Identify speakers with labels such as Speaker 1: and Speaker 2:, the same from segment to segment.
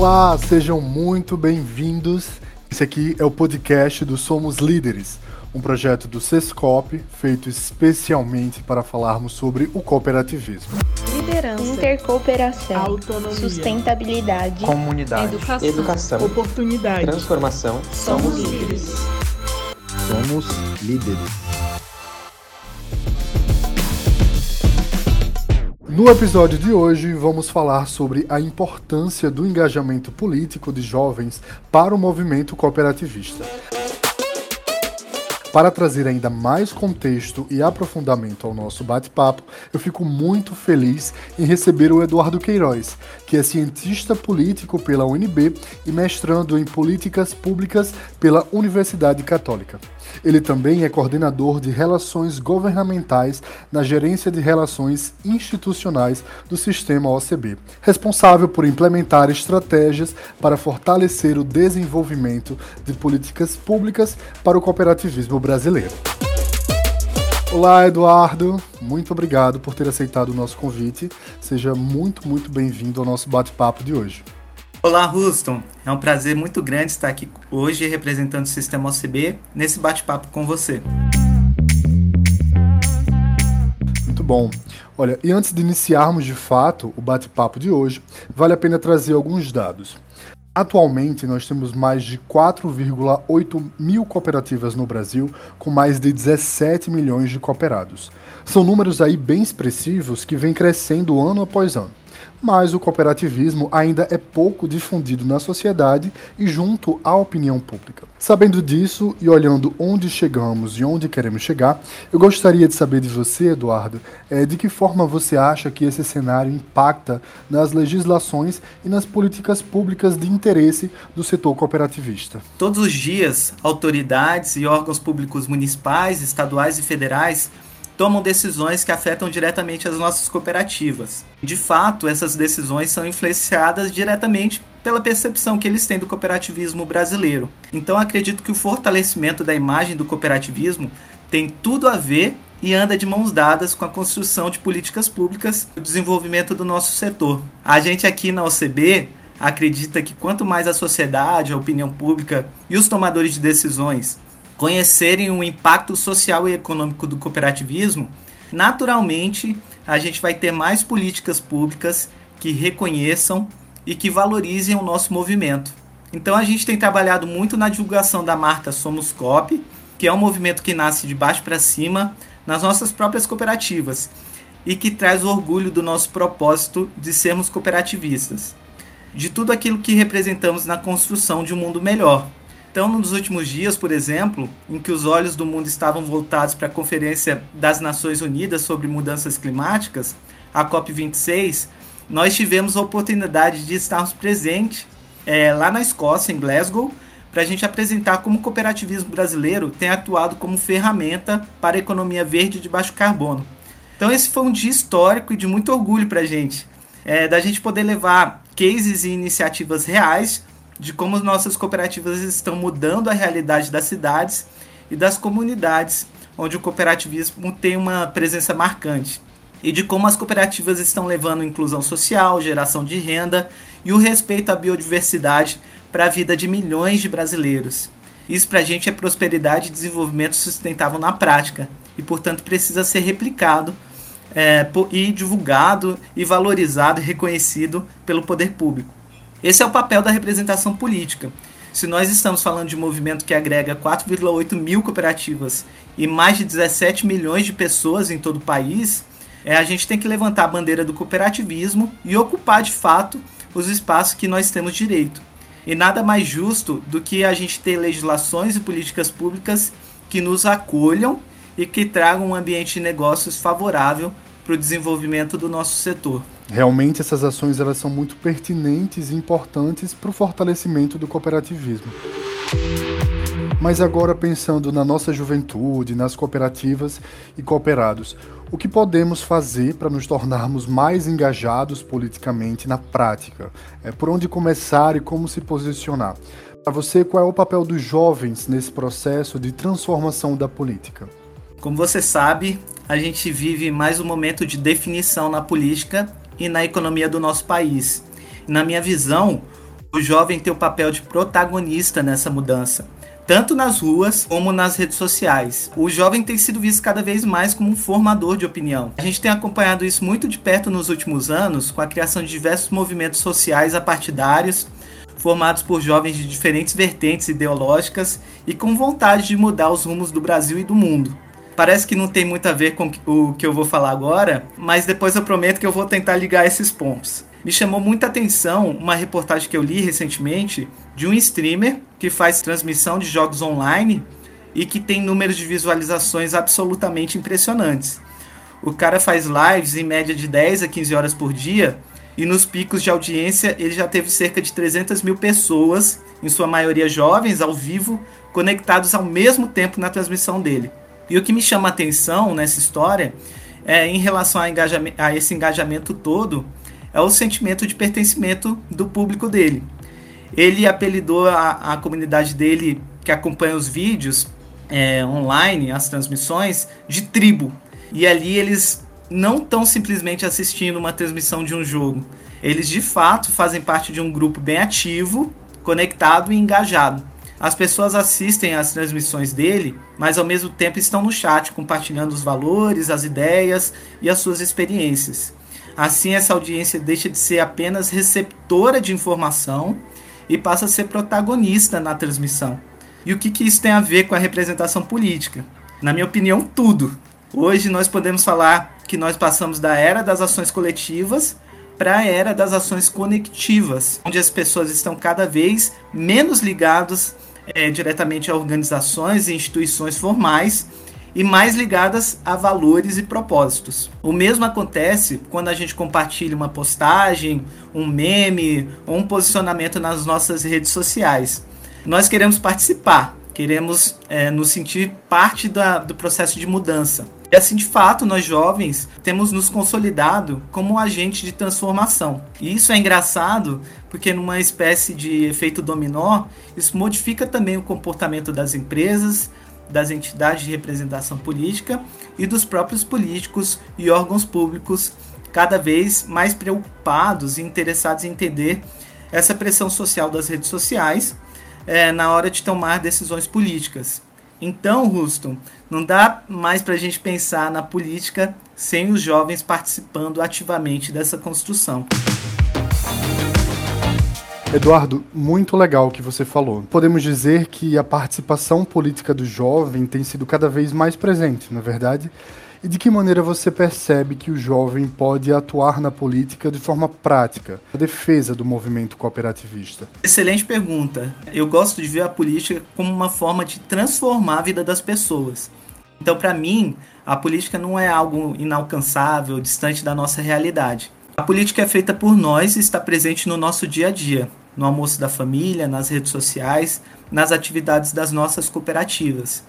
Speaker 1: Olá, sejam muito bem-vindos. Esse aqui é o podcast do Somos Líderes, um projeto do Sescop feito especialmente para falarmos sobre o cooperativismo.
Speaker 2: Liderança, intercooperação, autonomia, sustentabilidade,
Speaker 3: comunidade, educação, educação
Speaker 4: oportunidade,
Speaker 3: transformação.
Speaker 2: Somos líderes.
Speaker 1: Somos líderes. No episódio de hoje, vamos falar sobre a importância do engajamento político de jovens para o movimento cooperativista. Para trazer ainda mais contexto e aprofundamento ao nosso bate-papo, eu fico muito feliz em receber o Eduardo Queiroz, que é cientista político pela UNB e mestrando em políticas públicas pela Universidade Católica. Ele também é coordenador de relações governamentais na Gerência de Relações Institucionais do Sistema OCB, responsável por implementar estratégias para fortalecer o desenvolvimento de políticas públicas para o cooperativismo brasileiro. Olá, Eduardo. Muito obrigado por ter aceitado o nosso convite. Seja muito, muito bem-vindo ao nosso bate-papo de hoje.
Speaker 5: Olá, Ruston. É um prazer muito grande estar aqui hoje representando o Sistema OCB nesse bate-papo com você.
Speaker 1: Muito bom. Olha, e antes de iniciarmos de fato o bate-papo de hoje, vale a pena trazer alguns dados. Atualmente, nós temos mais de 4,8 mil cooperativas no Brasil, com mais de 17 milhões de cooperados. São números aí bem expressivos que vêm crescendo ano após ano mas o cooperativismo ainda é pouco difundido na sociedade e junto à opinião pública. Sabendo disso e olhando onde chegamos e onde queremos chegar, eu gostaria de saber de você, Eduardo, é, de que forma você acha que esse cenário impacta nas legislações e nas políticas públicas de interesse do setor cooperativista.
Speaker 5: Todos os dias, autoridades e órgãos públicos municipais, estaduais e federais tomam decisões que afetam diretamente as nossas cooperativas. De fato, essas decisões são influenciadas diretamente pela percepção que eles têm do cooperativismo brasileiro. Então, acredito que o fortalecimento da imagem do cooperativismo tem tudo a ver e anda de mãos dadas com a construção de políticas públicas e o desenvolvimento do nosso setor. A gente aqui na OCB acredita que quanto mais a sociedade, a opinião pública e os tomadores de decisões conhecerem o impacto social e econômico do cooperativismo, naturalmente a gente vai ter mais políticas públicas que reconheçam e que valorizem o nosso movimento. Então a gente tem trabalhado muito na divulgação da marca Somos Cop, que é um movimento que nasce de baixo para cima nas nossas próprias cooperativas e que traz orgulho do nosso propósito de sermos cooperativistas, de tudo aquilo que representamos na construção de um mundo melhor. Então, nos últimos dias, por exemplo, em que os olhos do mundo estavam voltados para a Conferência das Nações Unidas sobre Mudanças Climáticas, a COP26, nós tivemos a oportunidade de estarmos presentes é, lá na Escócia, em Glasgow, para a gente apresentar como o cooperativismo brasileiro tem atuado como ferramenta para a economia verde de baixo carbono. Então, esse foi um dia histórico e de muito orgulho para a gente, é, da gente poder levar cases e iniciativas reais de como as nossas cooperativas estão mudando a realidade das cidades e das comunidades onde o cooperativismo tem uma presença marcante. E de como as cooperativas estão levando inclusão social, geração de renda e o respeito à biodiversidade para a vida de milhões de brasileiros. Isso para a gente é prosperidade e desenvolvimento sustentável na prática e, portanto, precisa ser replicado é, e divulgado e valorizado e reconhecido pelo poder público. Esse é o papel da representação política. Se nós estamos falando de um movimento que agrega 4,8 mil cooperativas e mais de 17 milhões de pessoas em todo o país, é, a gente tem que levantar a bandeira do cooperativismo e ocupar de fato os espaços que nós temos direito. E nada mais justo do que a gente ter legislações e políticas públicas que nos acolham e que tragam um ambiente de negócios favorável para o desenvolvimento do nosso setor.
Speaker 1: Realmente essas ações elas são muito pertinentes e importantes para o fortalecimento do cooperativismo. Mas agora pensando na nossa juventude, nas cooperativas e cooperados, o que podemos fazer para nos tornarmos mais engajados politicamente na prática? É, por onde começar e como se posicionar? Para você, qual é o papel dos jovens nesse processo de transformação da política?
Speaker 5: Como você sabe, a gente vive mais um momento de definição na política e na economia do nosso país. Na minha visão, o jovem tem o papel de protagonista nessa mudança tanto nas ruas como nas redes sociais. O jovem tem sido visto cada vez mais como um formador de opinião. A gente tem acompanhado isso muito de perto nos últimos anos, com a criação de diversos movimentos sociais apartidários, formados por jovens de diferentes vertentes ideológicas e com vontade de mudar os rumos do Brasil e do mundo. Parece que não tem muito a ver com o que eu vou falar agora, mas depois eu prometo que eu vou tentar ligar esses pontos. Me chamou muita atenção uma reportagem que eu li recentemente de um streamer que faz transmissão de jogos online e que tem números de visualizações absolutamente impressionantes. O cara faz lives em média de 10 a 15 horas por dia e nos picos de audiência ele já teve cerca de 300 mil pessoas, em sua maioria jovens, ao vivo, conectados ao mesmo tempo na transmissão dele. E o que me chama a atenção nessa história é em relação a, a esse engajamento todo é o sentimento de pertencimento do público dele. Ele apelidou a, a comunidade dele, que acompanha os vídeos é, online, as transmissões, de tribo. E ali eles não estão simplesmente assistindo uma transmissão de um jogo. Eles de fato fazem parte de um grupo bem ativo, conectado e engajado. As pessoas assistem às transmissões dele, mas ao mesmo tempo estão no chat compartilhando os valores, as ideias e as suas experiências. Assim, essa audiência deixa de ser apenas receptora de informação e passa a ser protagonista na transmissão. E o que, que isso tem a ver com a representação política? Na minha opinião, tudo. Hoje nós podemos falar que nós passamos da era das ações coletivas para a era das ações conectivas, onde as pessoas estão cada vez menos ligadas é, diretamente a organizações e instituições formais e mais ligadas a valores e propósitos. O mesmo acontece quando a gente compartilha uma postagem, um meme ou um posicionamento nas nossas redes sociais. Nós queremos participar, queremos é, nos sentir parte da, do processo de mudança. E assim, de fato, nós jovens temos nos consolidado como agente de transformação. E isso é engraçado porque, numa espécie de efeito dominó, isso modifica também o comportamento das empresas, das entidades de representação política e dos próprios políticos e órgãos públicos, cada vez mais preocupados e interessados em entender essa pressão social das redes sociais é, na hora de tomar decisões políticas. Então, Ruston, não dá mais para a gente pensar na política sem os jovens participando ativamente dessa construção.
Speaker 1: Eduardo, muito legal o que você falou. Podemos dizer que a participação política do jovem tem sido cada vez mais presente, na é verdade? E de que maneira você percebe que o jovem pode atuar na política de forma prática, a defesa do movimento cooperativista?
Speaker 5: Excelente pergunta. Eu gosto de ver a política como uma forma de transformar a vida das pessoas. Então, para mim, a política não é algo inalcançável, distante da nossa realidade. A política é feita por nós e está presente no nosso dia a dia no almoço da família, nas redes sociais, nas atividades das nossas cooperativas.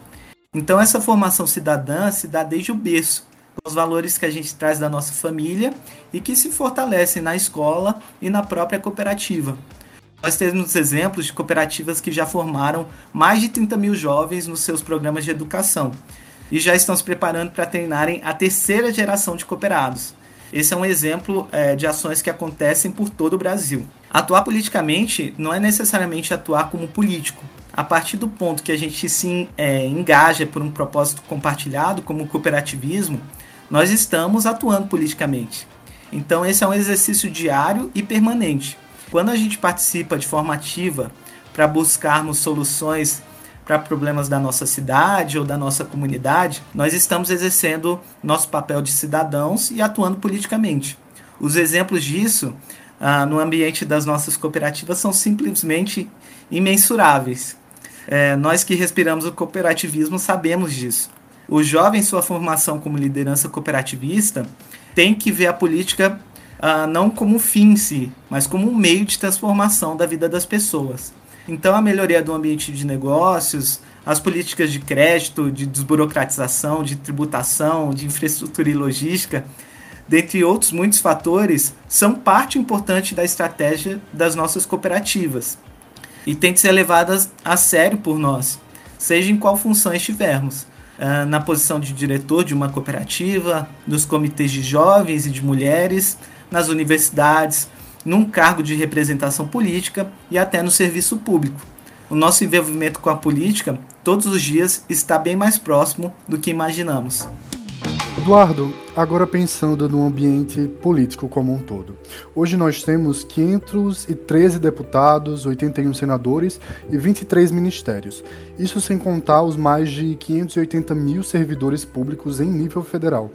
Speaker 5: Então, essa formação cidadã se dá desde o berço, com os valores que a gente traz da nossa família e que se fortalecem na escola e na própria cooperativa. Nós temos exemplos de cooperativas que já formaram mais de 30 mil jovens nos seus programas de educação e já estão se preparando para treinarem a terceira geração de cooperados. Esse é um exemplo é, de ações que acontecem por todo o Brasil. Atuar politicamente não é necessariamente atuar como político. A partir do ponto que a gente se é, engaja por um propósito compartilhado, como o cooperativismo, nós estamos atuando politicamente. Então, esse é um exercício diário e permanente. Quando a gente participa de forma ativa para buscarmos soluções para problemas da nossa cidade ou da nossa comunidade, nós estamos exercendo nosso papel de cidadãos e atuando politicamente. Os exemplos disso ah, no ambiente das nossas cooperativas são simplesmente imensuráveis. É, nós que respiramos o cooperativismo sabemos disso. O jovem, sua formação como liderança cooperativista, tem que ver a política ah, não como um fim em si, mas como um meio de transformação da vida das pessoas. Então, a melhoria do ambiente de negócios, as políticas de crédito, de desburocratização, de tributação, de infraestrutura e logística, dentre outros muitos fatores, são parte importante da estratégia das nossas cooperativas e têm que ser levadas a sério por nós, seja em qual função estivermos. Uh, na posição de diretor de uma cooperativa, nos comitês de jovens e de mulheres, nas universidades, num cargo de representação política e até no serviço público. O nosso envolvimento com a política todos os dias está bem mais próximo do que imaginamos.
Speaker 1: Eduardo, agora pensando no ambiente político como um todo. Hoje nós temos 513 deputados, 81 senadores e 23 ministérios. Isso sem contar os mais de 580 mil servidores públicos em nível federal.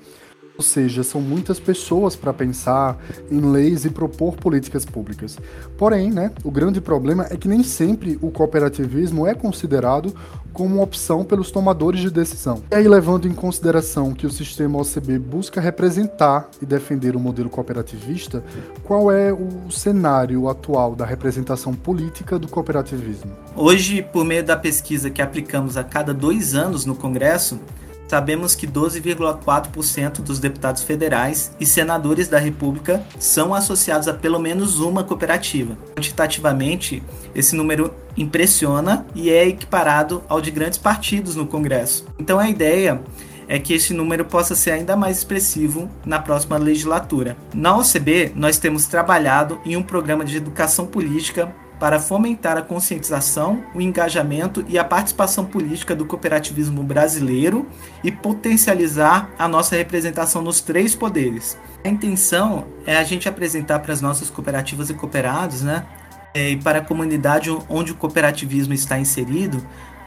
Speaker 1: Ou seja, são muitas pessoas para pensar em leis e propor políticas públicas. Porém, né, o grande problema é que nem sempre o cooperativismo é considerado como opção pelos tomadores de decisão. E aí, levando em consideração que o sistema OCB busca representar e defender o modelo cooperativista, qual é o cenário atual da representação política do cooperativismo?
Speaker 5: Hoje, por meio da pesquisa que aplicamos a cada dois anos no Congresso, Sabemos que 12,4% dos deputados federais e senadores da República são associados a pelo menos uma cooperativa. Quantitativamente, esse número impressiona e é equiparado ao de grandes partidos no Congresso. Então a ideia é que esse número possa ser ainda mais expressivo na próxima legislatura. Na OCB, nós temos trabalhado em um programa de educação política para fomentar a conscientização, o engajamento e a participação política do cooperativismo brasileiro e potencializar a nossa representação nos três poderes. A intenção é a gente apresentar para as nossas cooperativas e cooperados, né, é, e para a comunidade onde o cooperativismo está inserido,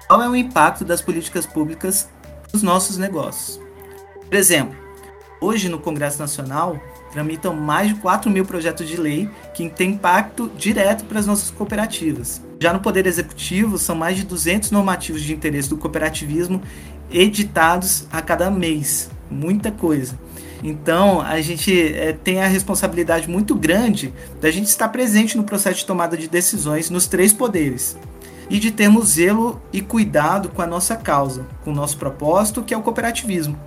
Speaker 5: qual é o impacto das políticas públicas nos nossos negócios. Por exemplo, hoje no Congresso Nacional, tramitam mais de 4 mil projetos de lei que têm impacto direto para as nossas cooperativas. Já no Poder Executivo, são mais de 200 normativos de interesse do cooperativismo editados a cada mês. Muita coisa. Então, a gente é, tem a responsabilidade muito grande da gente estar presente no processo de tomada de decisões nos três poderes e de termos zelo e cuidado com a nossa causa, com o nosso propósito, que é o cooperativismo.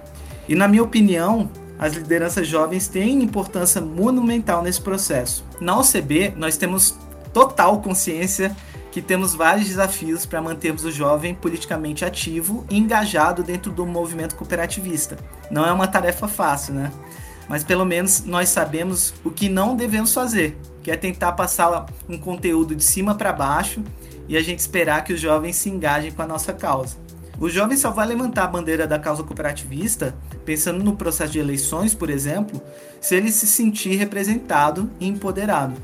Speaker 5: E, na minha opinião, as lideranças jovens têm importância monumental nesse processo. Na OCB, nós temos total consciência que temos vários desafios para mantermos o jovem politicamente ativo e engajado dentro do movimento cooperativista. Não é uma tarefa fácil, né? Mas pelo menos nós sabemos o que não devemos fazer, que é tentar passar um conteúdo de cima para baixo e a gente esperar que os jovens se engajem com a nossa causa. O jovem só vai levantar a bandeira da causa cooperativista, pensando no processo de eleições, por exemplo, se ele se sentir representado e empoderado.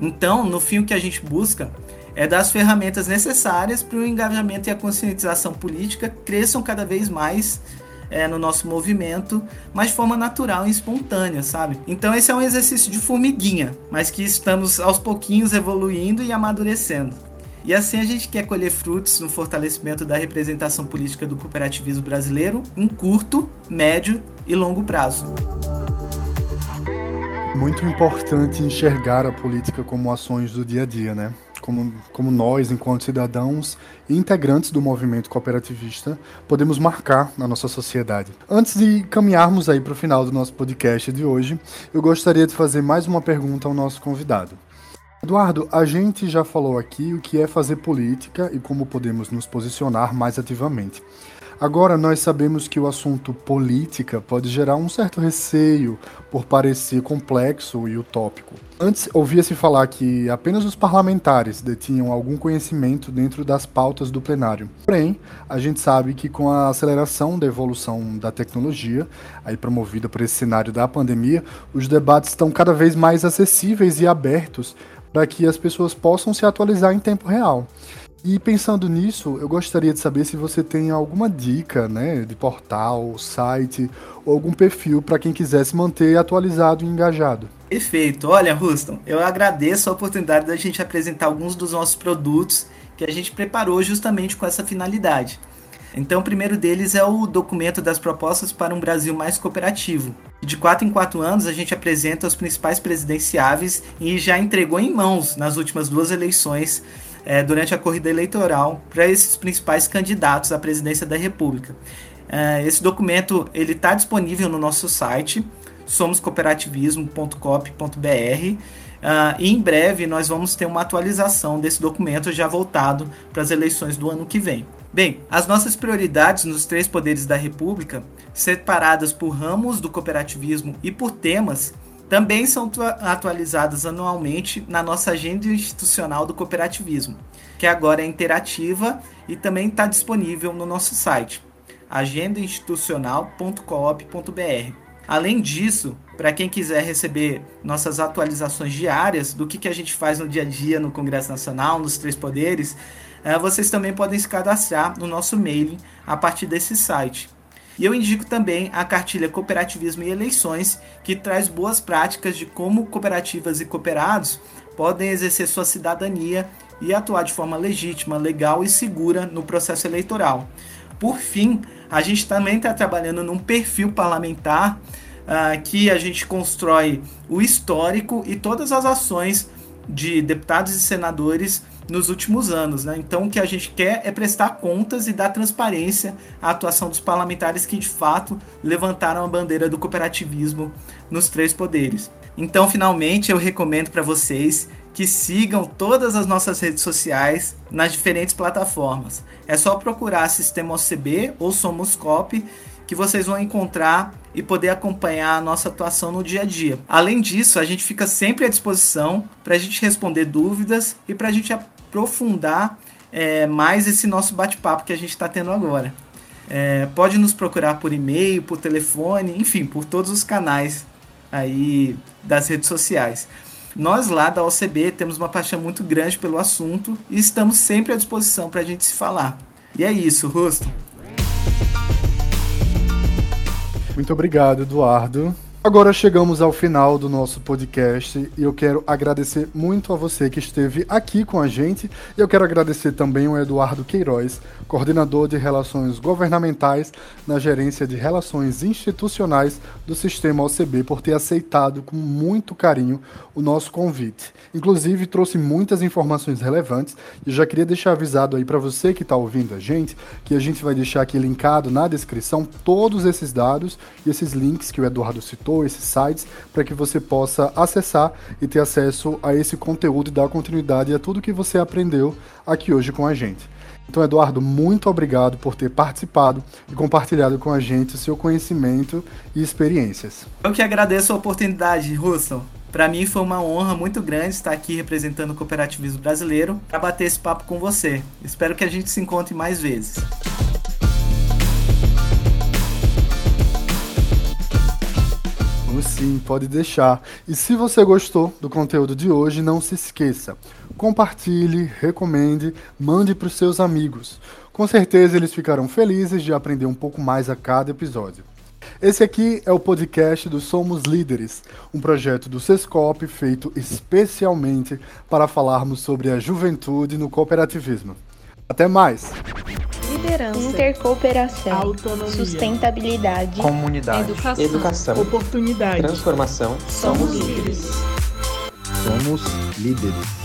Speaker 5: Então, no fim, o que a gente busca é dar as ferramentas necessárias para o engajamento e a conscientização política cresçam cada vez mais é, no nosso movimento, mas de forma natural e espontânea, sabe? Então esse é um exercício de formiguinha, mas que estamos aos pouquinhos evoluindo e amadurecendo. E assim a gente quer colher frutos no fortalecimento da representação política do cooperativismo brasileiro em curto, médio e longo prazo.
Speaker 1: Muito importante enxergar a política como ações do dia a dia, né? Como, como nós, enquanto cidadãos e integrantes do movimento cooperativista, podemos marcar na nossa sociedade. Antes de caminharmos aí para o final do nosso podcast de hoje, eu gostaria de fazer mais uma pergunta ao nosso convidado. Eduardo, a gente já falou aqui o que é fazer política e como podemos nos posicionar mais ativamente. Agora, nós sabemos que o assunto política pode gerar um certo receio por parecer complexo e utópico. Antes, ouvia-se falar que apenas os parlamentares detinham algum conhecimento dentro das pautas do plenário. Porém, a gente sabe que com a aceleração da evolução da tecnologia, aí promovida por esse cenário da pandemia, os debates estão cada vez mais acessíveis e abertos para que as pessoas possam se atualizar em tempo real. E pensando nisso, eu gostaria de saber se você tem alguma dica, né, de portal, site ou algum perfil para quem quiser se manter atualizado e engajado.
Speaker 5: Perfeito. Olha, Ruston, eu agradeço a oportunidade da gente apresentar alguns dos nossos produtos que a gente preparou justamente com essa finalidade. Então, o primeiro deles é o documento das propostas para um Brasil mais cooperativo. De quatro em quatro anos, a gente apresenta os principais presidenciáveis e já entregou em mãos nas últimas duas eleições, é, durante a corrida eleitoral, para esses principais candidatos à presidência da República. É, esse documento ele está disponível no nosso site, somoscooperativismo.cop.br. Uh, e em breve nós vamos ter uma atualização desse documento já voltado para as eleições do ano que vem. Bem, as nossas prioridades nos três poderes da República, separadas por ramos do cooperativismo e por temas, também são atualizadas anualmente na nossa agenda institucional do cooperativismo, que agora é interativa e também está disponível no nosso site agendainstitucional.coop.br. Além disso, para quem quiser receber nossas atualizações diárias do que, que a gente faz no dia a dia no Congresso Nacional, nos Três Poderes, vocês também podem se cadastrar no nosso mailing a partir desse site. E eu indico também a cartilha Cooperativismo e Eleições, que traz boas práticas de como cooperativas e cooperados podem exercer sua cidadania e atuar de forma legítima, legal e segura no processo eleitoral. Por fim, a gente também está trabalhando num perfil parlamentar uh, que a gente constrói o histórico e todas as ações de deputados e senadores nos últimos anos. Né? Então, o que a gente quer é prestar contas e dar transparência à atuação dos parlamentares que, de fato, levantaram a bandeira do cooperativismo nos três poderes. Então, finalmente, eu recomendo para vocês que sigam todas as nossas redes sociais nas diferentes plataformas. É só procurar Sistema OCB ou Somos Cop que vocês vão encontrar e poder acompanhar a nossa atuação no dia a dia. Além disso, a gente fica sempre à disposição para a gente responder dúvidas e para a gente aprofundar é, mais esse nosso bate-papo que a gente está tendo agora. É, pode nos procurar por e-mail, por telefone, enfim, por todos os canais aí das redes sociais. Nós lá da OCB temos uma paixão muito grande pelo assunto e estamos sempre à disposição para a gente se falar. E é isso, Rusto.
Speaker 1: Muito obrigado, Eduardo. Agora chegamos ao final do nosso podcast e eu quero agradecer muito a você que esteve aqui com a gente e eu quero agradecer também o Eduardo Queiroz, coordenador de Relações Governamentais na Gerência de Relações Institucionais do Sistema OCB, por ter aceitado com muito carinho o nosso convite. Inclusive, trouxe muitas informações relevantes e já queria deixar avisado aí para você que está ouvindo a gente que a gente vai deixar aqui linkado na descrição todos esses dados e esses links que o Eduardo citou esses sites, para que você possa acessar e ter acesso a esse conteúdo e dar continuidade a tudo que você aprendeu aqui hoje com a gente. Então, Eduardo, muito obrigado por ter participado e compartilhado com a gente o seu conhecimento e experiências.
Speaker 5: Eu que agradeço a oportunidade, Russell. Para mim foi uma honra muito grande estar aqui representando o cooperativismo brasileiro para bater esse papo com você. Espero que a gente se encontre mais vezes.
Speaker 1: Sim, pode deixar. E se você gostou do conteúdo de hoje, não se esqueça. Compartilhe, recomende, mande para os seus amigos. Com certeza eles ficarão felizes de aprender um pouco mais a cada episódio. Esse aqui é o podcast do Somos Líderes, um projeto do Sescop feito especialmente para falarmos sobre a juventude no cooperativismo. Até mais!
Speaker 2: Liderança, intercooperação, autonomia, sustentabilidade,
Speaker 3: comunidade, educação, educação
Speaker 2: oportunidade,
Speaker 3: transformação.
Speaker 2: Somos líderes.
Speaker 1: Somos líderes.